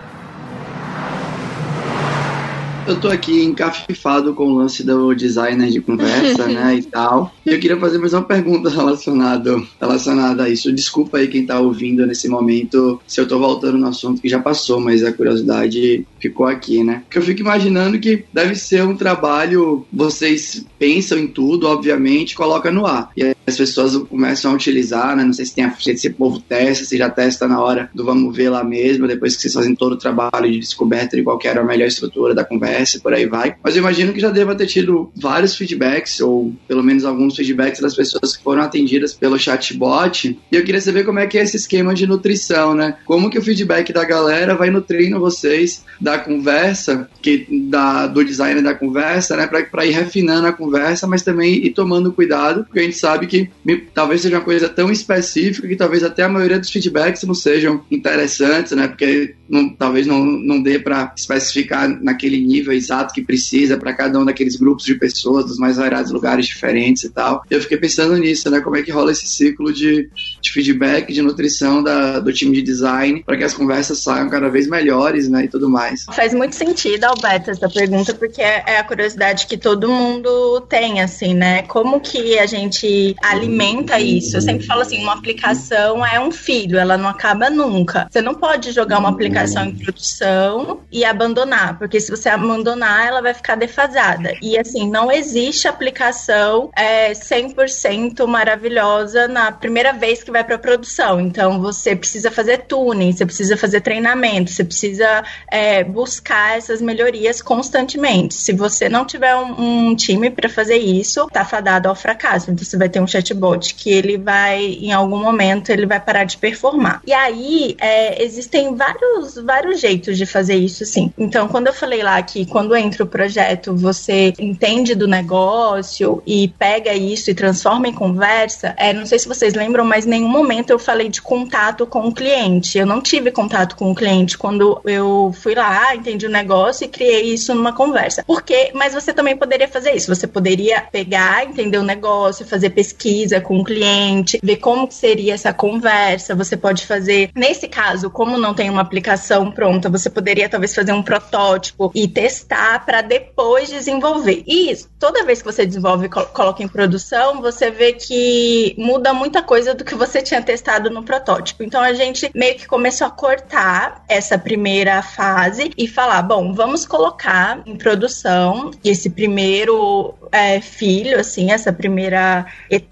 Eu tô aqui encafifado com o lance do designer de conversa, né, e tal. E eu queria fazer mais uma pergunta relacionada, relacionada a isso. Desculpa aí quem tá ouvindo nesse momento se eu tô voltando no assunto que já passou, mas a curiosidade ficou aqui, né? Porque eu fico imaginando que deve ser um trabalho, vocês pensam em tudo, obviamente, coloca no ar. E as pessoas começam a utilizar, né? Não sei se tem a, se esse povo testa, se já testa na hora do vamos ver lá mesmo, depois que vocês fazem todo o trabalho de descoberta de qual era a melhor estrutura da conversa, por aí vai. Mas eu imagino que já deva ter tido vários feedbacks, ou pelo menos alguns feedbacks das pessoas que foram atendidas pelo chatbot. E eu queria saber como é que é esse esquema de nutrição, né? Como que o feedback da galera vai nutrindo vocês da conversa, que da, do design da conversa, né? Para ir refinando a conversa, mas também ir tomando cuidado, porque a gente sabe que me, talvez seja uma coisa tão específica que talvez até a maioria dos feedbacks não sejam interessantes, né? Porque não, talvez não, não dê para especificar naquele nível exato que precisa para cada um daqueles grupos de pessoas, dos mais variados lugares diferentes e tal. Eu fiquei pensando nisso, né? Como é que rola esse ciclo de, de feedback, de nutrição da, do time de design, para que as conversas saiam cada vez melhores, né? E tudo mais. Faz muito sentido, Alberto, essa pergunta, porque é, é a curiosidade que todo mundo tem, assim, né? Como que a gente alimenta isso? Eu sempre falo assim, uma aplicação é um filho, ela não acaba nunca. Você não pode jogar uma aplicação em produção e abandonar, porque se você abandonar, ela vai ficar defasada. E assim, não existe aplicação é, 100% maravilhosa na primeira vez que vai para produção. Então, você precisa fazer tuning, você precisa fazer treinamento, você precisa é, buscar essas melhorias constantemente. Se você não tiver um, um time para fazer isso, tá fadado ao fracasso. Então, você vai ter um chatbot que ele vai, em algum momento, ele vai parar de performar. E aí, é, existem vários, vários jeitos de fazer isso, sim. Então, quando eu falei lá que quando entra o projeto, você entende do negócio e pega isso e transforma em conversa, é, não sei se vocês lembram, mas em nenhum momento eu falei de contato com o cliente. Eu não tive contato com o cliente quando eu fui lá, entendi o negócio e criei isso numa conversa. Porque, mas você também poderia fazer isso. Você poderia pegar, entender o negócio, fazer pesquisa com o cliente, ver como seria essa conversa. Você pode fazer, nesse caso, como não tem uma aplicação pronta, você poderia talvez fazer um protótipo e testar para depois desenvolver. E isso, toda vez que você desenvolve e coloca em produção, você vê que muda muita coisa do que você tinha testado no protótipo. Então a gente meio que começou a cortar essa primeira fase e falar: bom, vamos colocar em produção esse primeiro é, filho, assim, essa primeira etapa,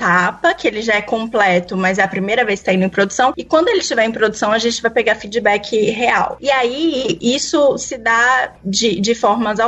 que ele já é completo, mas é a primeira vez que está indo em produção. E quando ele estiver em produção, a gente vai pegar feedback real. E aí, isso se dá de, de formas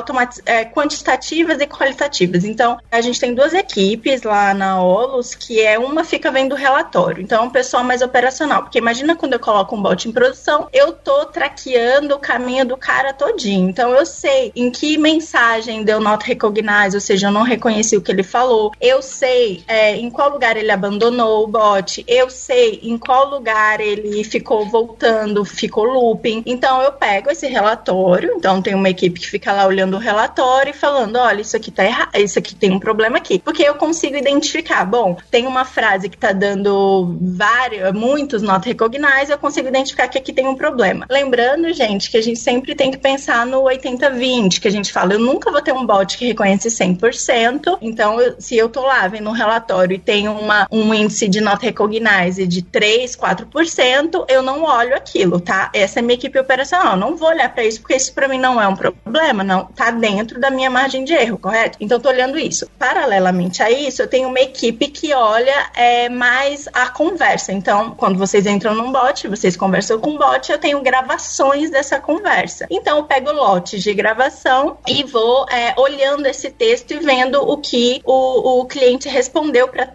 é, quantitativas e qualitativas. Então, a gente tem duas equipes lá na Olus, que é uma fica vendo o relatório. Então, é um pessoal mais operacional. Porque imagina quando eu coloco um bot em produção, eu tô traqueando o caminho do cara todinho. Então, eu sei em que mensagem deu not recognize, ou seja, eu não reconheci o que ele falou. Eu sei é, em qual lugar ele abandonou o bot. Eu sei em qual lugar ele ficou voltando, ficou looping. Então, eu pego esse relatório. Então, tem uma equipe que fica lá olhando o relatório e falando: olha, isso aqui tá errado, isso aqui tem um problema aqui. Porque eu consigo identificar. Bom, tem uma frase que tá dando vários, muitos not recognize, eu consigo identificar que aqui tem um problema. Lembrando, gente, que a gente sempre tem que pensar no 80-20, que a gente fala, eu nunca vou ter um bot que reconhece 100%. Então, eu, se eu tô lá vendo um relatório e tem uma, um índice de not recognize de 3, 4%, eu não olho aquilo, tá? Essa é minha equipe operacional. Não vou olhar para isso porque isso para mim não é um problema, não tá dentro da minha margem de erro, correto? Então, tô olhando isso. Paralelamente a isso, eu tenho uma equipe que olha é, mais a conversa. Então, quando vocês entram num bot, vocês conversam com o bot, eu tenho gravações dessa conversa. Então, eu pego lotes de gravação e vou é, olhando esse texto e vendo o que o, o cliente respondeu para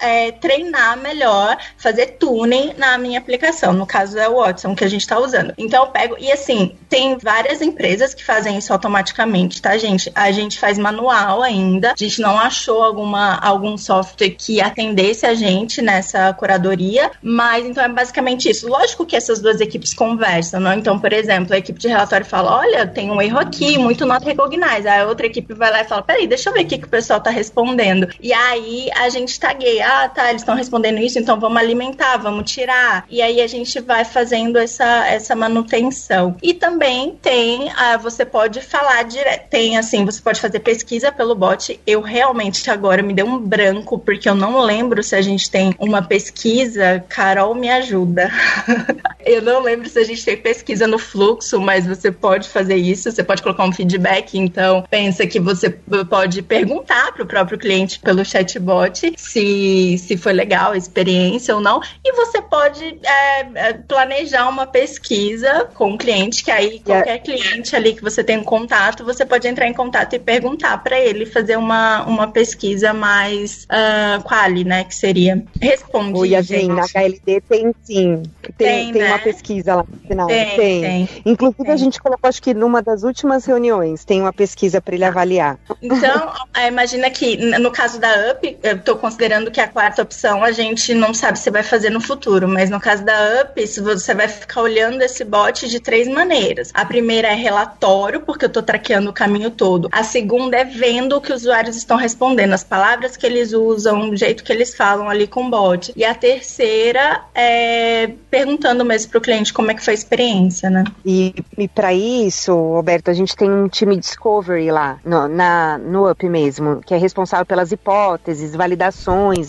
é, treinar melhor, fazer tuning na minha aplicação. No caso é o Watson que a gente está usando. Então, eu pego, e assim, tem várias empresas que fazem isso automaticamente, tá, gente? A gente faz manual ainda, a gente não achou alguma, algum software que atendesse a gente nessa curadoria, mas então é basicamente isso. Lógico que essas duas equipes conversam, não? Então, por exemplo, a equipe de relatório fala: olha, tem um erro aqui, muito not recognize. Aí a outra equipe vai lá e fala: peraí, deixa eu ver o que, que o pessoal tá respondendo. E aí a gente tagueia: ah, tá, eles estão respondendo isso, então vamos alimentar, vamos tirar. E aí a gente vai fazendo essa, essa manutenção. E também tem, ah, você pode falar direto, tem assim, você pode fazer pesquisa pelo bot. Eu realmente agora me deu um branco, porque eu não lembro se a gente tem uma pesquisa. Carol me ajuda. [laughs] eu não lembro se a gente tem pesquisa no fluxo, mas você pode fazer isso, você pode colocar um feedback, então pensa que você pode perguntar para o próprio cliente pelo chatbot se, se foi legal a experiência ou não, e você pode é, é planejar uma pesquisa com o cliente, que aí qualquer cliente ali que você tem um contato, você pode entrar em contato e perguntar para ele fazer uma, uma pesquisa mais uh, quali, né, que seria responde. O Yasmin, na HLD tem sim, tem, tem, tem né? uma pesquisa lá no final. Tem, tem. tem. Inclusive tem. a gente colocou, acho que numa das últimas reuniões, tem uma pesquisa para ele avaliar. Então, é, imagina que no caso da UP, eu estou considerando que a quarta opção a gente não sabe se vai fazer no futuro, mas no caso da UP, você vai ficar olhando esse bot de três maneiras. A primeira é relatório, porque eu estou traqueando o caminho todo. A segunda é vendo o que os usuários estão respondendo, as palavras que eles usam, o jeito que eles falam ali com o bot. E a terceira é perguntando mesmo para o cliente como é que foi a experiência, né? E, e para isso, Roberto, a gente tem um time discovery lá no, na, no UP mesmo, que é responsável pelas hipóteses, validações,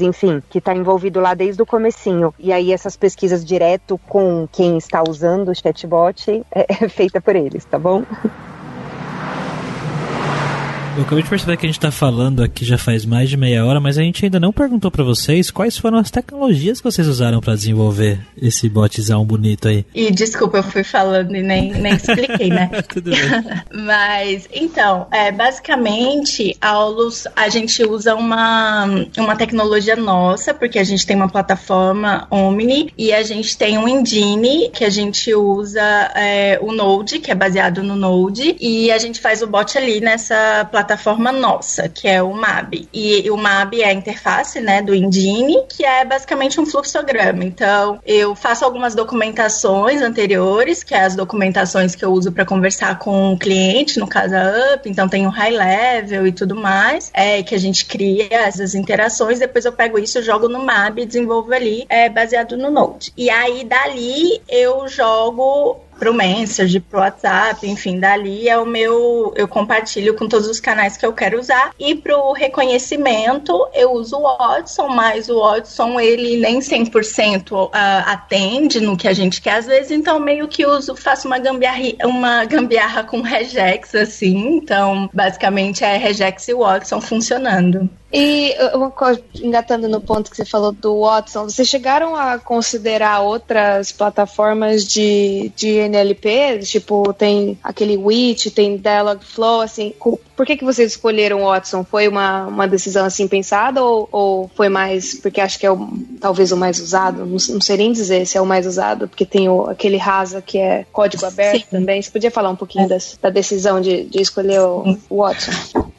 enfim, que está envolvido lá desde o comecinho. E aí essas pesquisas direto com quem está usando o chatbot é, é feita por eles, tá bom? Eu acabei de perceber que a gente está falando aqui já faz mais de meia hora, mas a gente ainda não perguntou para vocês quais foram as tecnologias que vocês usaram para desenvolver esse botzão bonito aí. E desculpa, eu fui falando e nem, nem expliquei, né? [laughs] Tudo bem. [laughs] mas, então, é, basicamente, Aulus, a gente usa uma, uma tecnologia nossa, porque a gente tem uma plataforma Omni e a gente tem um engine que a gente usa é, o Node, que é baseado no Node, e a gente faz o bot ali nessa plataforma plataforma nossa, que é o MAB. E o MAB é a interface, né, do Engine, que é basicamente um fluxograma. Então, eu faço algumas documentações anteriores, que é as documentações que eu uso para conversar com o cliente, no caso a UP, então tem o high level e tudo mais, é que a gente cria essas interações, depois eu pego isso, jogo no MAB e desenvolvo ali, é baseado no Node. E aí dali eu jogo pro Messenger, pro WhatsApp, enfim, dali é o meu, eu compartilho com todos os canais que eu quero usar. E pro reconhecimento, eu uso o Watson, mas o Watson, ele nem 100% uh, atende no que a gente quer às vezes, então meio que uso, faço uma gambiarra, uma gambiarra com regex, assim, então basicamente é regex e Watson funcionando. E uma coisa, engatando no ponto que você falou do Watson, vocês chegaram a considerar outras plataformas de, de NLP? Tipo, tem aquele Witch, tem Dialogflow, assim, por que, que vocês escolheram o Watson? Foi uma, uma decisão assim pensada ou, ou foi mais porque acho que é o, talvez o mais usado? Não, não sei nem dizer se é o mais usado, porque tem o, aquele Rasa que é código aberto Sim. também. Você podia falar um pouquinho é. das, da decisão de, de escolher o, o Watson?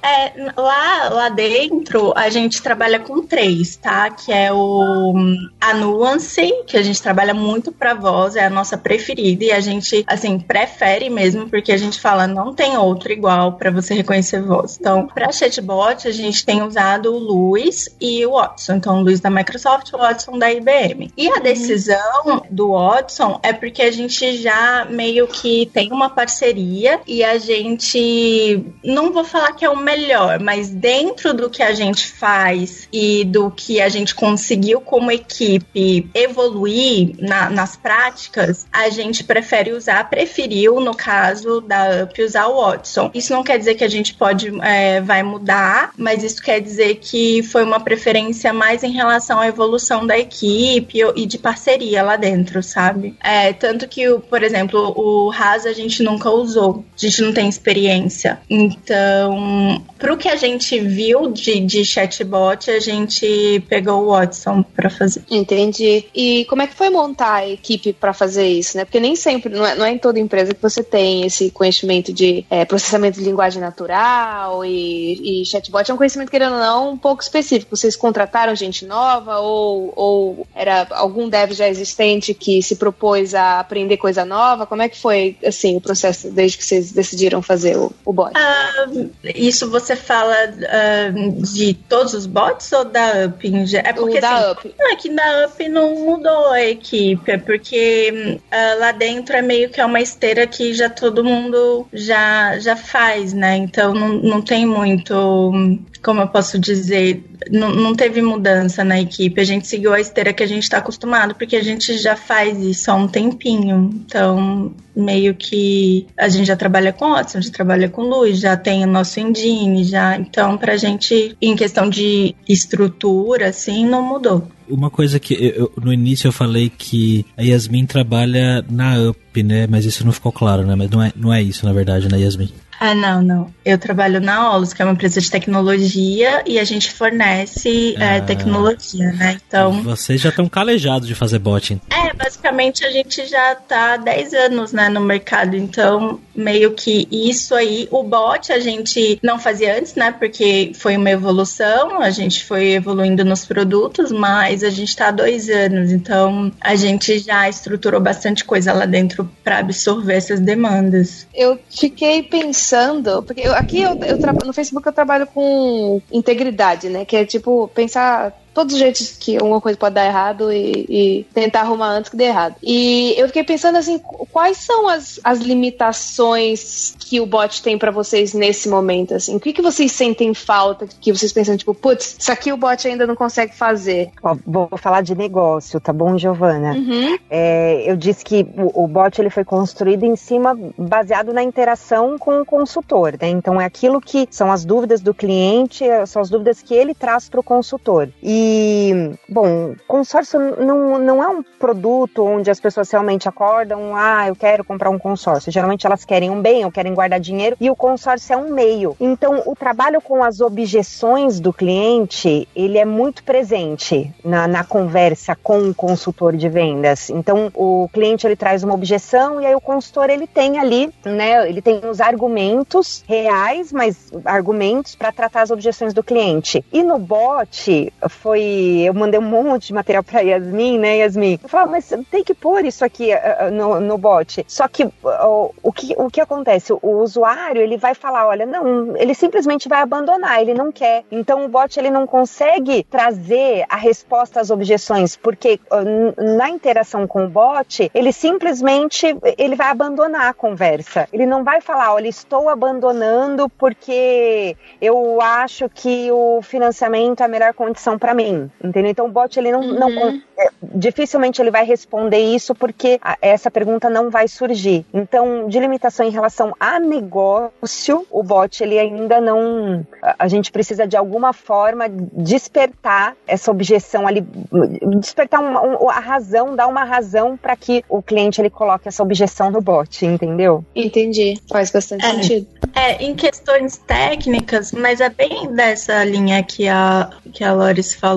É, lá, lá dentro a gente trabalha com três, tá? Que é o a Nuance, que a gente trabalha muito para voz, é a nossa preferida e a gente assim prefere mesmo porque a gente fala não tem outro igual para você reconhecer voz. Então, para chatbot, a gente tem usado o Luiz e o Watson. Então, o Luiz da Microsoft, o Watson da IBM. E a decisão do Watson é porque a gente já meio que tem uma parceria e a gente não vou falar que é o melhor, mas dentro do que a gente faz e do que a gente conseguiu como equipe evoluir na, nas práticas, a gente prefere usar, preferiu, no caso da UP, usar o Watson. Isso não quer dizer que a gente pode é, vai mudar, mas isso quer dizer que foi uma preferência mais em relação à evolução da equipe e de parceria lá dentro, sabe? É, tanto que, por exemplo, o RAS a gente nunca usou, a gente não tem experiência. Então, pro que a gente viu de, de chatbot, a gente pegou o Watson para fazer. Entendi. E como é que foi montar a equipe para fazer isso, né? Porque nem sempre, não é, não é em toda empresa que você tem esse conhecimento de é, processamento de linguagem natural e, e chatbot é um conhecimento, querendo ou não, um pouco específico. Vocês contrataram gente nova ou, ou era algum dev já existente que se propôs a aprender coisa nova? Como é que foi, assim, o processo desde que vocês decidiram fazer o, o bot? Uh, isso você fala uh, de todos os bots ou da Up? É porque, o da assim, Up. Não, é que da Up não mudou a equipe, é porque uh, lá dentro é meio que é uma esteira que já todo mundo já, já faz, né? Então não, não tem muito como eu posso dizer, não, não teve mudança na equipe. A gente seguiu a esteira que a gente está acostumado, porque a gente já faz isso há um tempinho. Então, meio que a gente já trabalha com Watson, já trabalha com luz, já tem o nosso engine, já. Então, pra gente, em questão de estrutura, assim, não mudou. Uma coisa que eu, no início eu falei que a Yasmin trabalha na UP, né? Mas isso não ficou claro, né? Mas não é, não é isso, na verdade, né, Yasmin? Ah, não, não. Eu trabalho na Olus, que é uma empresa de tecnologia, e a gente fornece é, ah, é, tecnologia, né? Então. Vocês já estão calejados de fazer bot. É, basicamente a gente já tá há 10 anos né, no mercado, então meio que isso aí, o bot a gente não fazia antes, né? Porque foi uma evolução, a gente foi evoluindo nos produtos, mas a gente tá há dois anos, então a gente já estruturou bastante coisa lá dentro para absorver essas demandas. Eu fiquei pensando pensando, porque eu, aqui eu, eu no Facebook eu trabalho com integridade, né? Que é tipo pensar todos os jeitos que uma coisa pode dar errado e, e, tentar arrumar antes que dê errado. E eu fiquei pensando assim, quais são as, as limitações que o bot tem para vocês nesse momento, assim? O que, que vocês sentem falta, que vocês pensam, tipo, putz, isso aqui o bot ainda não consegue fazer? Ó, vou falar de negócio, tá bom, Giovana? Uhum. É, eu disse que o, o bot ele foi construído em cima, baseado na interação com o consultor, né? Então é aquilo que são as dúvidas do cliente, são as dúvidas que ele traz para o consultor. E bom, consórcio não, não é um produto onde as pessoas realmente acordam, ah, eu quero comprar um consórcio. Geralmente elas querem um bem ou querem guardar dinheiro e o consórcio é um meio. Então, o trabalho com as objeções do cliente, ele é muito presente na, na conversa com o consultor de vendas. Então, o cliente, ele traz uma objeção e aí o consultor, ele tem ali, né, ele tem os argumentos reais, mas argumentos para tratar as objeções do cliente. E no bot, foi foi. Eu mandei um monte de material pra Yasmin, né, Yasmin? Eu falava, mas tem que pôr isso aqui uh, no, no bot. Só que uh, o que o que acontece? O, usuário ele vai falar, olha, não, ele simplesmente vai abandonar, ele não quer. Então o bot ele não consegue trazer a resposta às objeções, porque uh, na interação com o bot, ele simplesmente ele vai abandonar a conversa. Ele não vai falar, olha, estou abandonando porque eu acho que o financiamento é a melhor condição para mim mim, entendeu? Então o bot ele não, uhum. não é, dificilmente ele vai responder isso porque a, essa pergunta não vai surgir. Então, de limitação em relação a negócio, o bot ele ainda não a, a gente precisa de alguma forma despertar essa objeção ali, despertar uma, um, a razão, dar uma razão para que o cliente ele coloque essa objeção no bot, entendeu? Entendi, faz bastante é, sentido. É, em questões técnicas, mas é bem dessa linha que a que a Loris falou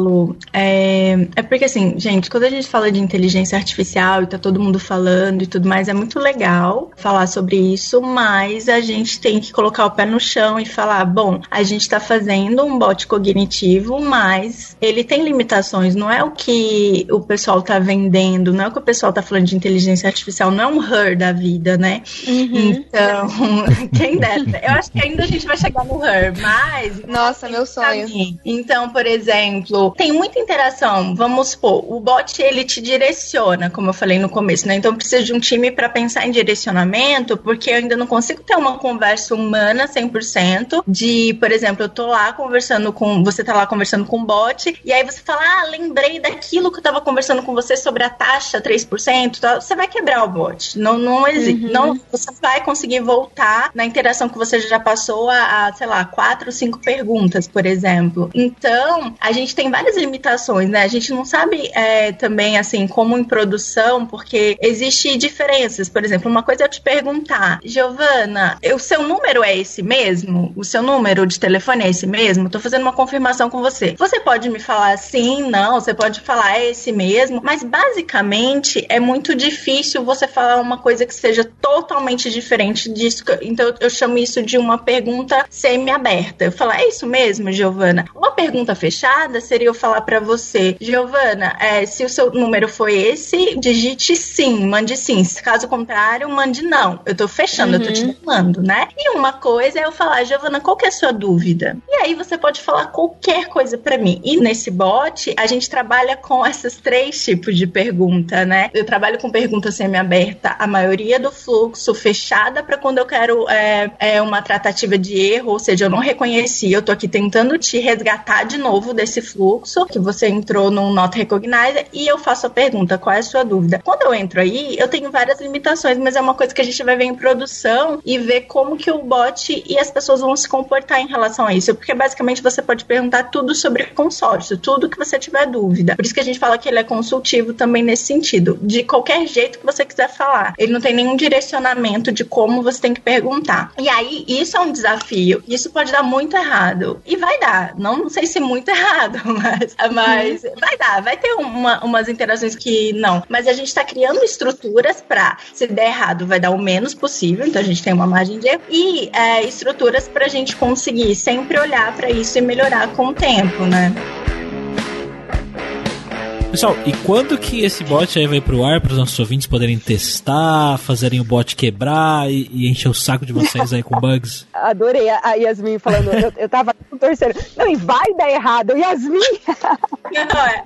É, é porque, assim, gente, quando a gente fala de inteligência artificial e tá todo mundo falando e tudo mais, é muito legal falar sobre isso, mas a gente tem que colocar o pé no chão e falar: bom, a gente tá fazendo um bot cognitivo, mas ele tem limitações, não é o que o pessoal tá vendendo, não é o que o pessoal tá falando de inteligência artificial, não é um her da vida, né? Uhum. Então, [laughs] quem dera. Eu acho que ainda a gente vai chegar no her, mas. Nossa, meu sonho. Então, por exemplo, tem muita interação. Vamos supor, o bot ele te direciona, como eu falei no começo, né? Então precisa de um time para pensar em direcionamento, porque eu ainda não consigo ter uma conversa humana 100% de, por exemplo, eu tô lá conversando com, você tá lá conversando com o bot, e aí você fala: "Ah, lembrei daquilo que eu tava conversando com você sobre a taxa 3%", tá? você vai quebrar o bot. Não não existe, uhum. não você vai conseguir voltar na interação que você já passou a, a sei lá, quatro, cinco perguntas, por exemplo. Então, a gente tem várias limitações, né? A gente não sabe é, também, assim, como em produção, porque existe diferenças. Por exemplo, uma coisa é eu te perguntar, Giovana, o seu número é esse mesmo? O seu número de telefone é esse mesmo? Tô fazendo uma confirmação com você. Você pode me falar sim, não, você pode falar é esse mesmo, mas basicamente é muito difícil você falar uma coisa que seja totalmente diferente disso. Então eu chamo isso de uma pergunta semi-aberta. Eu falar, é isso mesmo, Giovana? Uma pergunta fechada seria eu falar para você, Giovana, é, se o seu número foi esse, digite sim, mande sim. Caso contrário, mande não. Eu tô fechando, uhum. eu tô te uhum. falando, né? E uma coisa é eu falar, Giovana, qual que é a sua dúvida? E aí você pode falar qualquer coisa para mim. E nesse bot, a gente trabalha com esses três tipos de pergunta, né? Eu trabalho com pergunta semi-aberta, a maioria do fluxo fechada para quando eu quero é, é, uma tratativa de erro, ou seja, eu não reconheci, eu tô aqui tentando te resgatar de novo desse fluxo que você entrou no Not Recognizer e eu faço a pergunta, qual é a sua dúvida? Quando eu entro aí, eu tenho várias limitações, mas é uma coisa que a gente vai ver em produção e ver como que o bot e as pessoas vão se comportar em relação a isso, porque basicamente você pode perguntar tudo sobre consórcio, tudo que você tiver dúvida. Por isso que a gente fala que ele é consultivo também nesse sentido, de qualquer jeito que você quiser falar. Ele não tem nenhum direcionamento de como você tem que perguntar. E aí, isso é um desafio. Isso pode dar muito errado. E vai dar. Não, não sei se muito [laughs] errado, mas, [laughs] mas vai dar. Vai ter uma, umas interações que não. Mas a gente está criando estruturas para, se der errado, vai dar o menos possível. Então a gente tem uma margem de erro. E é, estruturas para a gente conseguir sempre olhar para isso e melhorar com o tempo, né? Pessoal, e quando que esse bot aí vai pro ar para os nossos ouvintes poderem testar, fazerem o bot quebrar e, e encher o saco de vocês aí com bugs? [laughs] Adorei a Yasmin falando, eu, eu tava torcendo. Não, e vai dar errado, Yasmin! Não, é.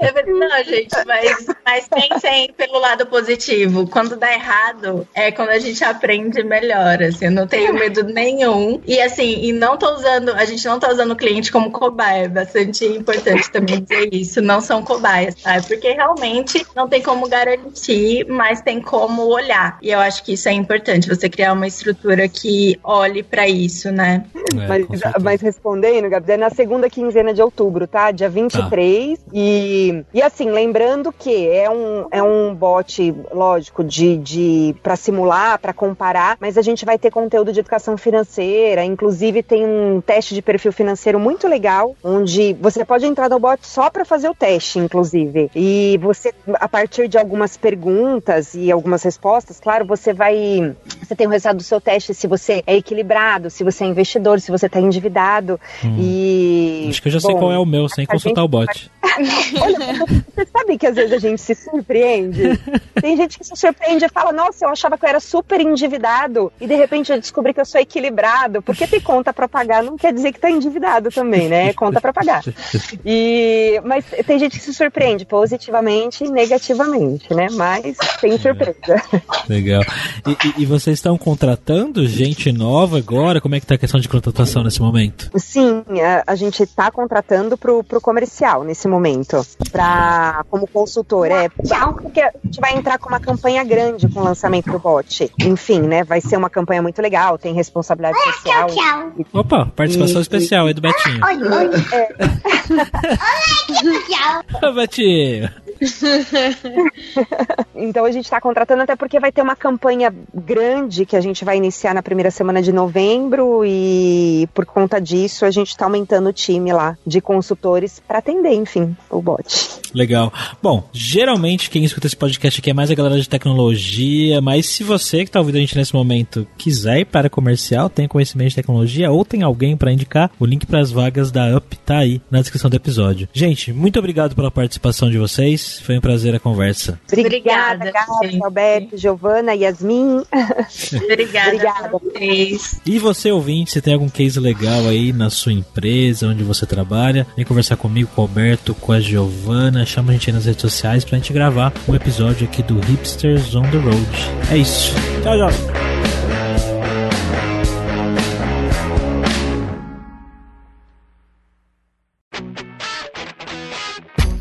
Eu não, gente, mas, mas pensem pelo lado positivo. Quando dá errado, é quando a gente aprende melhor, assim, eu não tenho medo nenhum. E assim, e não tô usando, a gente não tá usando o cliente como cobaia, é bastante importante também dizer isso, não são cobaias sabe? Porque realmente não tem como garantir, mas tem como olhar. E eu acho que isso é importante, você criar uma estrutura que olhe para isso, né? É, mas, mas, respondendo, Gabi, é na segunda quinzena de outubro, tá? Dia 23. Tá. E, e assim, lembrando que é um, é um bot, lógico, de, de para simular, para comparar, mas a gente vai ter conteúdo de educação financeira, inclusive tem um teste de perfil financeiro muito legal, onde você pode entrar no bot só para fazer o teste, inclusive inclusive. E você, a partir de algumas perguntas e algumas respostas, claro, você vai. Você tem o resultado do seu teste se você é equilibrado, se você é investidor, se você está endividado. Hum. E. Acho que eu já bom, sei qual é o meu, sem consultar o bot. [laughs] Olha, você sabe que às vezes a gente se surpreende? Tem gente que se surpreende e fala: Nossa, eu achava que eu era super endividado e de repente eu descobri que eu sou equilibrado. Porque ter conta para pagar não quer dizer que está endividado também, né? É conta para pagar. [laughs] E, mas tem gente que se surpreende surpreende positivamente e negativamente, né? Mas tem surpresa. Legal. E, e, vocês estão contratando gente nova agora? Como é que tá a questão de contratação nesse momento? Sim, a, a gente está contratando pro, pro comercial nesse momento, pra, como consultor. É, porque a gente vai entrar com uma campanha grande com o lançamento do bot. Enfim, né? Vai ser uma campanha muito legal, tem responsabilidade Olá, social. Tchau, tchau. Opa, participação e, especial aí do Betinho. Oi, oi. É. [laughs] Olá, tchau, tchau. Robert! [laughs] então a gente está contratando até porque vai ter uma campanha grande que a gente vai iniciar na primeira semana de novembro e por conta disso a gente está aumentando o time lá de consultores para atender, enfim, o bot. Legal. Bom, geralmente quem escuta esse podcast aqui é mais a galera de tecnologia, mas se você que está ouvindo a gente nesse momento quiser ir para comercial, tem conhecimento de tecnologia ou tem alguém para indicar, o link para as vagas da UP tá aí na descrição do episódio. Gente, muito obrigado pela participação participação de vocês. Foi um prazer a conversa. Obrigada, Gabi, Alberto, Giovana, Yasmin. Obrigada, Obrigada. vocês. E você, ouvinte, se tem algum case legal aí na sua empresa, onde você trabalha, vem conversar comigo, com o Alberto, com a Giovana. Chama a gente aí nas redes sociais pra gente gravar um episódio aqui do Hipsters on the Road. É isso. Tchau, tchau.